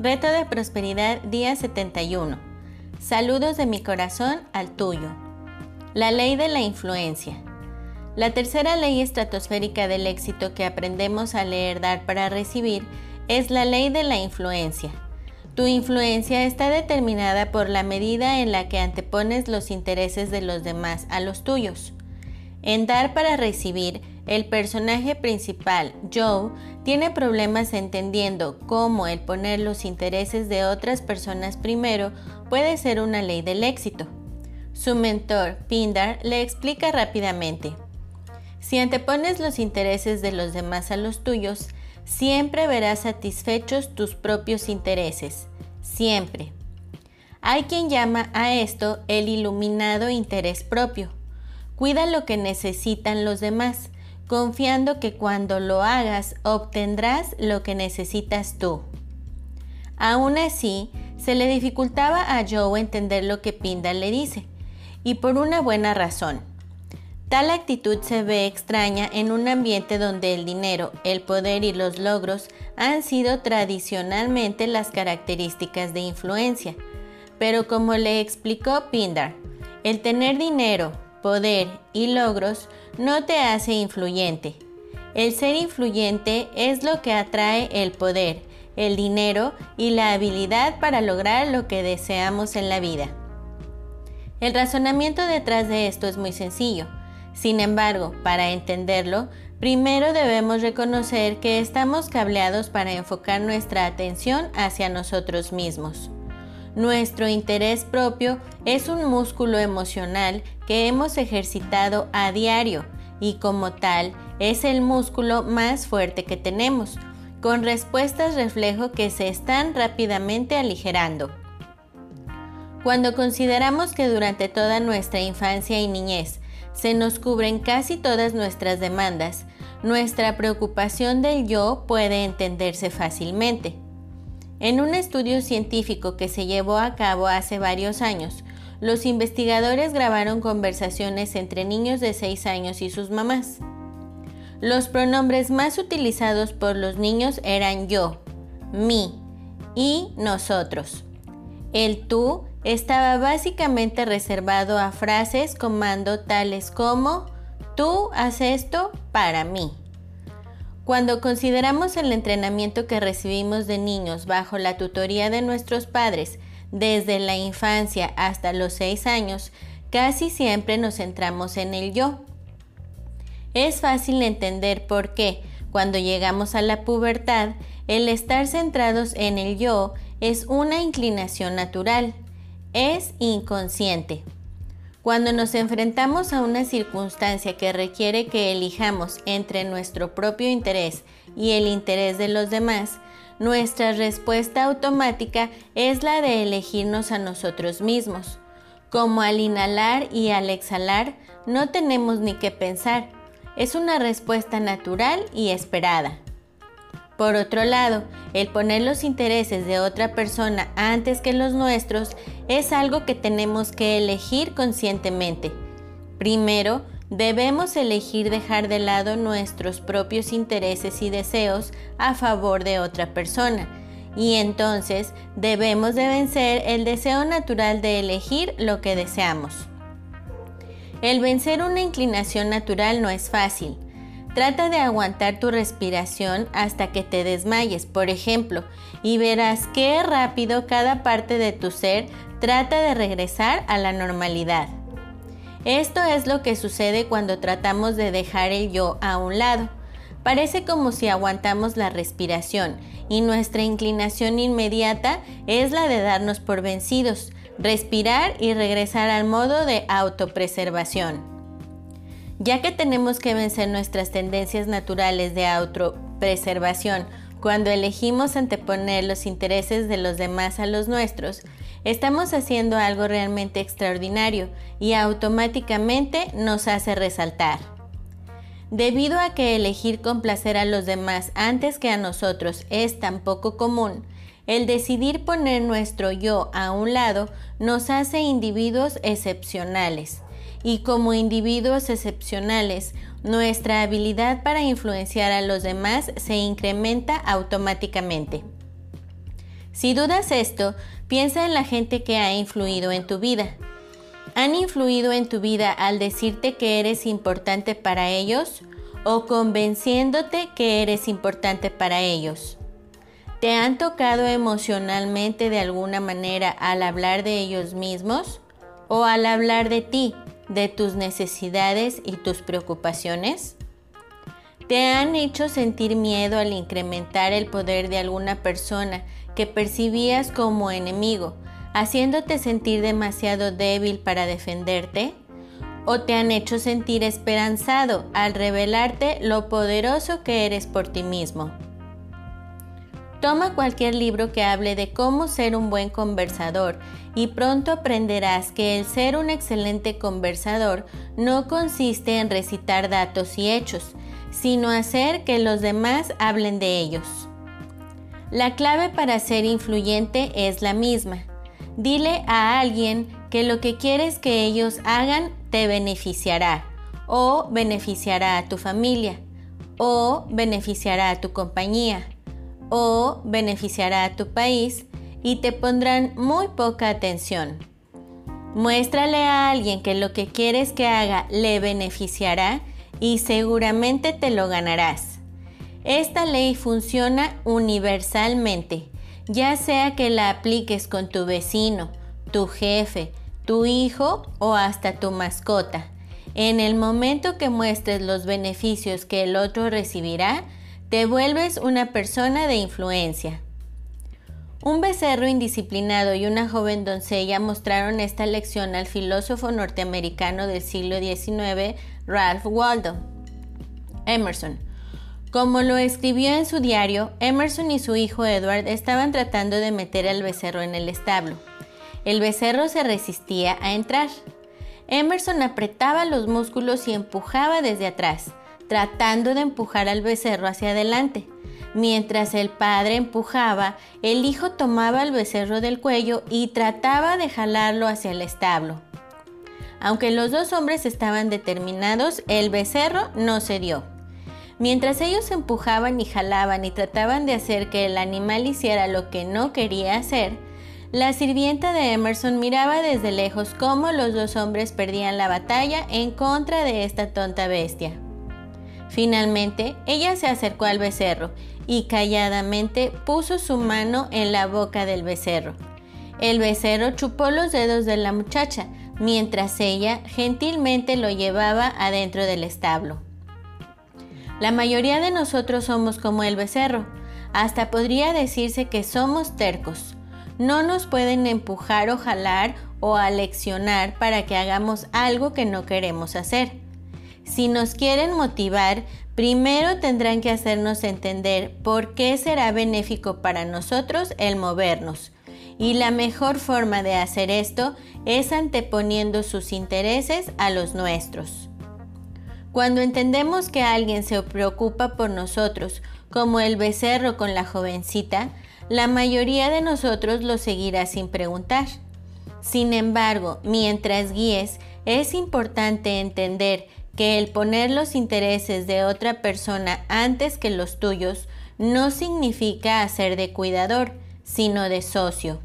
Reto de Prosperidad día 71. Saludos de mi corazón al tuyo. La ley de la influencia. La tercera ley estratosférica del éxito que aprendemos a leer Dar para recibir es la ley de la influencia. Tu influencia está determinada por la medida en la que antepones los intereses de los demás a los tuyos. En Dar para recibir, el personaje principal, Joe, tiene problemas entendiendo cómo el poner los intereses de otras personas primero puede ser una ley del éxito. Su mentor, Pindar, le explica rápidamente. Si antepones los intereses de los demás a los tuyos, siempre verás satisfechos tus propios intereses. Siempre. Hay quien llama a esto el iluminado interés propio. Cuida lo que necesitan los demás confiando que cuando lo hagas obtendrás lo que necesitas tú. Aún así, se le dificultaba a Joe entender lo que Pindar le dice, y por una buena razón. Tal actitud se ve extraña en un ambiente donde el dinero, el poder y los logros han sido tradicionalmente las características de influencia. Pero como le explicó Pindar, el tener dinero, poder y logros no te hace influyente. El ser influyente es lo que atrae el poder, el dinero y la habilidad para lograr lo que deseamos en la vida. El razonamiento detrás de esto es muy sencillo. Sin embargo, para entenderlo, primero debemos reconocer que estamos cableados para enfocar nuestra atención hacia nosotros mismos. Nuestro interés propio es un músculo emocional que hemos ejercitado a diario y como tal es el músculo más fuerte que tenemos, con respuestas reflejo que se están rápidamente aligerando. Cuando consideramos que durante toda nuestra infancia y niñez se nos cubren casi todas nuestras demandas, nuestra preocupación del yo puede entenderse fácilmente. En un estudio científico que se llevó a cabo hace varios años, los investigadores grabaron conversaciones entre niños de 6 años y sus mamás. Los pronombres más utilizados por los niños eran yo, mí y nosotros. El tú estaba básicamente reservado a frases con mando tales como tú haces esto para mí. Cuando consideramos el entrenamiento que recibimos de niños bajo la tutoría de nuestros padres desde la infancia hasta los 6 años, casi siempre nos centramos en el yo. Es fácil entender por qué, cuando llegamos a la pubertad, el estar centrados en el yo es una inclinación natural, es inconsciente. Cuando nos enfrentamos a una circunstancia que requiere que elijamos entre nuestro propio interés y el interés de los demás, nuestra respuesta automática es la de elegirnos a nosotros mismos. Como al inhalar y al exhalar, no tenemos ni que pensar. Es una respuesta natural y esperada. Por otro lado, el poner los intereses de otra persona antes que los nuestros es algo que tenemos que elegir conscientemente. Primero, debemos elegir dejar de lado nuestros propios intereses y deseos a favor de otra persona. Y entonces debemos de vencer el deseo natural de elegir lo que deseamos. El vencer una inclinación natural no es fácil Trata de aguantar tu respiración hasta que te desmayes, por ejemplo, y verás qué rápido cada parte de tu ser trata de regresar a la normalidad. Esto es lo que sucede cuando tratamos de dejar el yo a un lado. Parece como si aguantamos la respiración y nuestra inclinación inmediata es la de darnos por vencidos, respirar y regresar al modo de autopreservación. Ya que tenemos que vencer nuestras tendencias naturales de autopreservación cuando elegimos anteponer los intereses de los demás a los nuestros, estamos haciendo algo realmente extraordinario y automáticamente nos hace resaltar. Debido a que elegir complacer a los demás antes que a nosotros es tan poco común, el decidir poner nuestro yo a un lado nos hace individuos excepcionales y como individuos excepcionales, nuestra habilidad para influenciar a los demás se incrementa automáticamente. Si dudas esto, piensa en la gente que ha influido en tu vida. ¿Han influido en tu vida al decirte que eres importante para ellos o convenciéndote que eres importante para ellos? ¿Te han tocado emocionalmente de alguna manera al hablar de ellos mismos o al hablar de ti, de tus necesidades y tus preocupaciones? ¿Te han hecho sentir miedo al incrementar el poder de alguna persona que percibías como enemigo, haciéndote sentir demasiado débil para defenderte? ¿O te han hecho sentir esperanzado al revelarte lo poderoso que eres por ti mismo? Toma cualquier libro que hable de cómo ser un buen conversador y pronto aprenderás que el ser un excelente conversador no consiste en recitar datos y hechos, sino hacer que los demás hablen de ellos. La clave para ser influyente es la misma. Dile a alguien que lo que quieres que ellos hagan te beneficiará o beneficiará a tu familia o beneficiará a tu compañía o beneficiará a tu país y te pondrán muy poca atención. Muéstrale a alguien que lo que quieres que haga le beneficiará y seguramente te lo ganarás. Esta ley funciona universalmente, ya sea que la apliques con tu vecino, tu jefe, tu hijo o hasta tu mascota. En el momento que muestres los beneficios que el otro recibirá, te vuelves una persona de influencia. Un becerro indisciplinado y una joven doncella mostraron esta lección al filósofo norteamericano del siglo XIX, Ralph Waldo Emerson. Como lo escribió en su diario, Emerson y su hijo Edward estaban tratando de meter al becerro en el establo. El becerro se resistía a entrar. Emerson apretaba los músculos y empujaba desde atrás tratando de empujar al becerro hacia adelante. Mientras el padre empujaba, el hijo tomaba el becerro del cuello y trataba de jalarlo hacia el establo. Aunque los dos hombres estaban determinados, el becerro no cedió. Mientras ellos empujaban y jalaban y trataban de hacer que el animal hiciera lo que no quería hacer, la sirvienta de Emerson miraba desde lejos cómo los dos hombres perdían la batalla en contra de esta tonta bestia. Finalmente, ella se acercó al becerro y calladamente puso su mano en la boca del becerro. El becerro chupó los dedos de la muchacha, mientras ella gentilmente lo llevaba adentro del establo. La mayoría de nosotros somos como el becerro, hasta podría decirse que somos tercos. No nos pueden empujar o jalar o aleccionar para que hagamos algo que no queremos hacer. Si nos quieren motivar, primero tendrán que hacernos entender por qué será benéfico para nosotros el movernos. Y la mejor forma de hacer esto es anteponiendo sus intereses a los nuestros. Cuando entendemos que alguien se preocupa por nosotros, como el becerro con la jovencita, la mayoría de nosotros lo seguirá sin preguntar. Sin embargo, mientras guíes, es importante entender que el poner los intereses de otra persona antes que los tuyos no significa hacer de cuidador, sino de socio.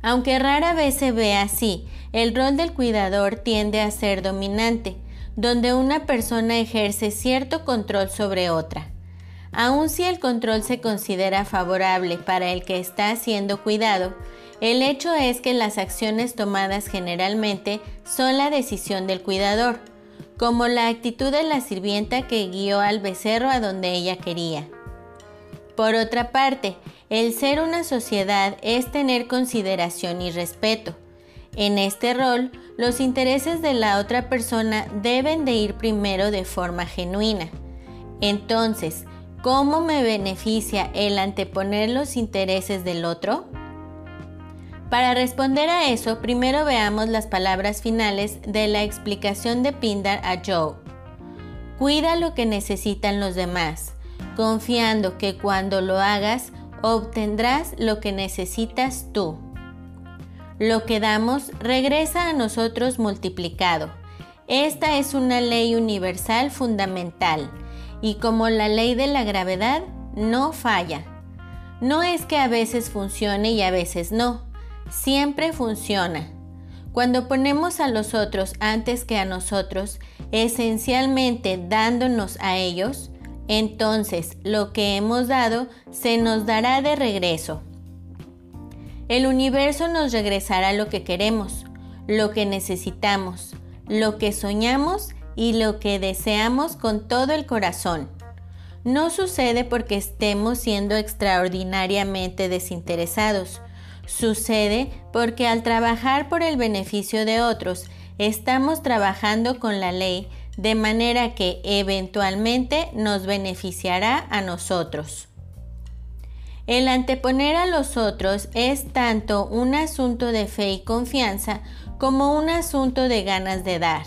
Aunque rara vez se ve así, el rol del cuidador tiende a ser dominante, donde una persona ejerce cierto control sobre otra. Aun si el control se considera favorable para el que está siendo cuidado, el hecho es que las acciones tomadas generalmente son la decisión del cuidador, como la actitud de la sirvienta que guió al becerro a donde ella quería. Por otra parte, el ser una sociedad es tener consideración y respeto. En este rol, los intereses de la otra persona deben de ir primero de forma genuina. Entonces, ¿cómo me beneficia el anteponer los intereses del otro? Para responder a eso, primero veamos las palabras finales de la explicación de Pindar a Joe. Cuida lo que necesitan los demás, confiando que cuando lo hagas obtendrás lo que necesitas tú. Lo que damos regresa a nosotros multiplicado. Esta es una ley universal fundamental y como la ley de la gravedad no falla. No es que a veces funcione y a veces no, siempre funciona. Cuando ponemos a los otros antes que a nosotros, esencialmente dándonos a ellos, entonces lo que hemos dado se nos dará de regreso. El universo nos regresará lo que queremos, lo que necesitamos, lo que soñamos y lo que deseamos con todo el corazón. No sucede porque estemos siendo extraordinariamente desinteresados. Sucede porque al trabajar por el beneficio de otros, estamos trabajando con la ley de manera que eventualmente nos beneficiará a nosotros. El anteponer a los otros es tanto un asunto de fe y confianza como un asunto de ganas de dar.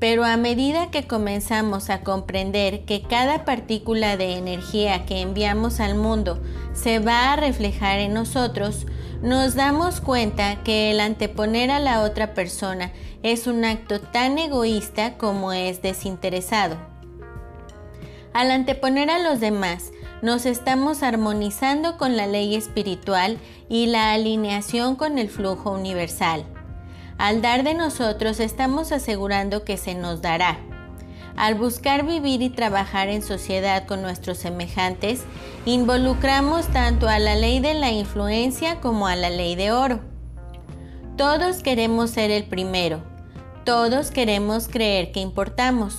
Pero a medida que comenzamos a comprender que cada partícula de energía que enviamos al mundo se va a reflejar en nosotros, nos damos cuenta que el anteponer a la otra persona es un acto tan egoísta como es desinteresado. Al anteponer a los demás, nos estamos armonizando con la ley espiritual y la alineación con el flujo universal. Al dar de nosotros estamos asegurando que se nos dará. Al buscar vivir y trabajar en sociedad con nuestros semejantes, involucramos tanto a la ley de la influencia como a la ley de oro. Todos queremos ser el primero. Todos queremos creer que importamos.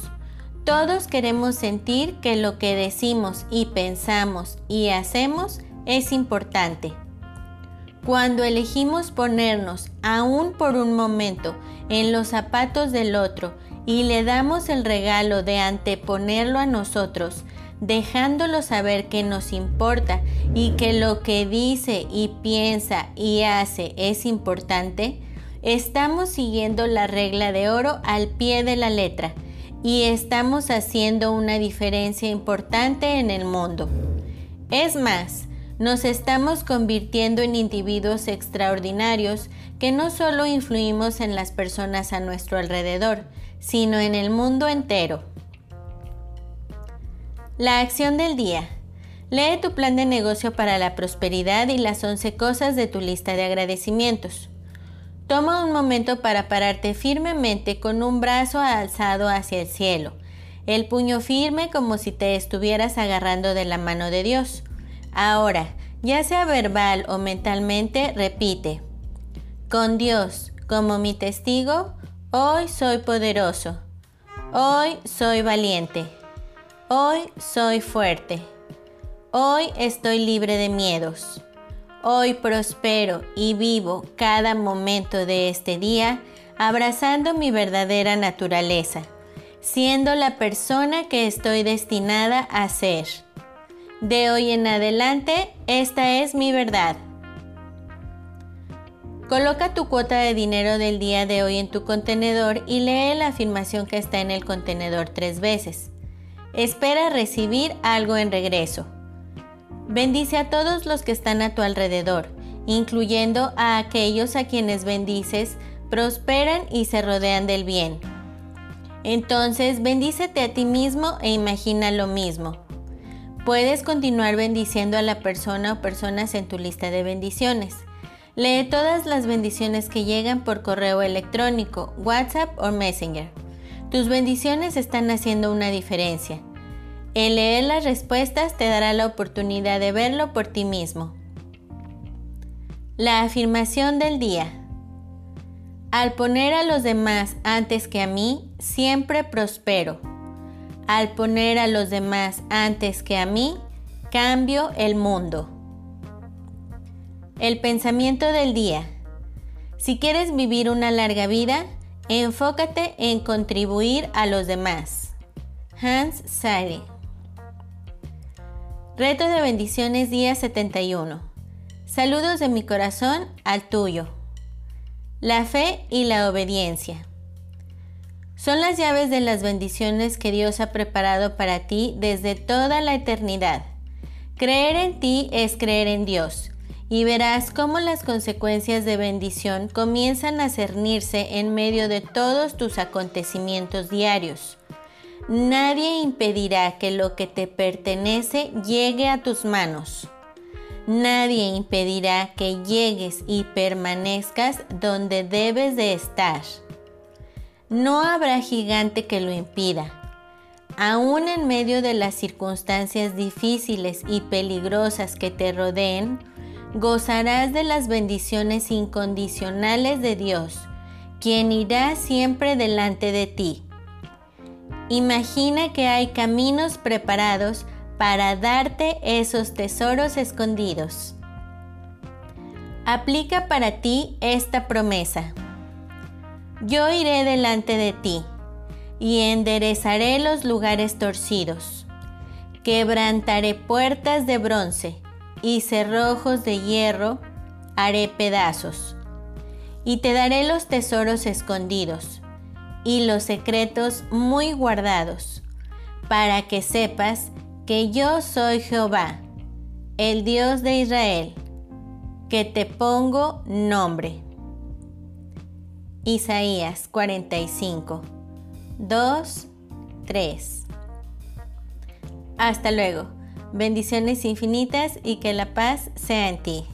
Todos queremos sentir que lo que decimos y pensamos y hacemos es importante. Cuando elegimos ponernos, aún por un momento, en los zapatos del otro y le damos el regalo de anteponerlo a nosotros, dejándolo saber que nos importa y que lo que dice y piensa y hace es importante, estamos siguiendo la regla de oro al pie de la letra y estamos haciendo una diferencia importante en el mundo. Es más, nos estamos convirtiendo en individuos extraordinarios que no solo influimos en las personas a nuestro alrededor, sino en el mundo entero. La acción del día. Lee tu plan de negocio para la prosperidad y las 11 cosas de tu lista de agradecimientos. Toma un momento para pararte firmemente con un brazo alzado hacia el cielo, el puño firme como si te estuvieras agarrando de la mano de Dios Ahora, ya sea verbal o mentalmente, repite, con Dios como mi testigo, hoy soy poderoso, hoy soy valiente, hoy soy fuerte, hoy estoy libre de miedos, hoy prospero y vivo cada momento de este día abrazando mi verdadera naturaleza, siendo la persona que estoy destinada a ser. De hoy en adelante, esta es mi verdad. Coloca tu cuota de dinero del día de hoy en tu contenedor y lee la afirmación que está en el contenedor tres veces. Espera recibir algo en regreso. Bendice a todos los que están a tu alrededor, incluyendo a aquellos a quienes bendices, prosperan y se rodean del bien. Entonces, bendícete a ti mismo e imagina lo mismo. Puedes continuar bendiciendo a la persona o personas en tu lista de bendiciones. Lee todas las bendiciones que llegan por correo electrónico, WhatsApp o Messenger. Tus bendiciones están haciendo una diferencia. El leer las respuestas te dará la oportunidad de verlo por ti mismo. La afirmación del día. Al poner a los demás antes que a mí, siempre prospero. Al poner a los demás antes que a mí, cambio el mundo. El pensamiento del día. Si quieres vivir una larga vida, enfócate en contribuir a los demás. Hans Sari. Reto de bendiciones día 71. Saludos de mi corazón al tuyo. La fe y la obediencia. Son las llaves de las bendiciones que Dios ha preparado para ti desde toda la eternidad. Creer en ti es creer en Dios, y verás cómo las consecuencias de bendición comienzan a cernirse en medio de todos tus acontecimientos diarios. Nadie impedirá que lo que te pertenece llegue a tus manos. Nadie impedirá que llegues y permanezcas donde debes de estar. No habrá gigante que lo impida. Aún en medio de las circunstancias difíciles y peligrosas que te rodeen, gozarás de las bendiciones incondicionales de Dios, quien irá siempre delante de ti. Imagina que hay caminos preparados para darte esos tesoros escondidos. Aplica para ti esta promesa. Yo iré delante de ti y enderezaré los lugares torcidos. Quebrantaré puertas de bronce y cerrojos de hierro haré pedazos. Y te daré los tesoros escondidos y los secretos muy guardados, para que sepas que yo soy Jehová, el Dios de Israel, que te pongo nombre. Isaías 45, 2, 3. Hasta luego. Bendiciones infinitas y que la paz sea en ti.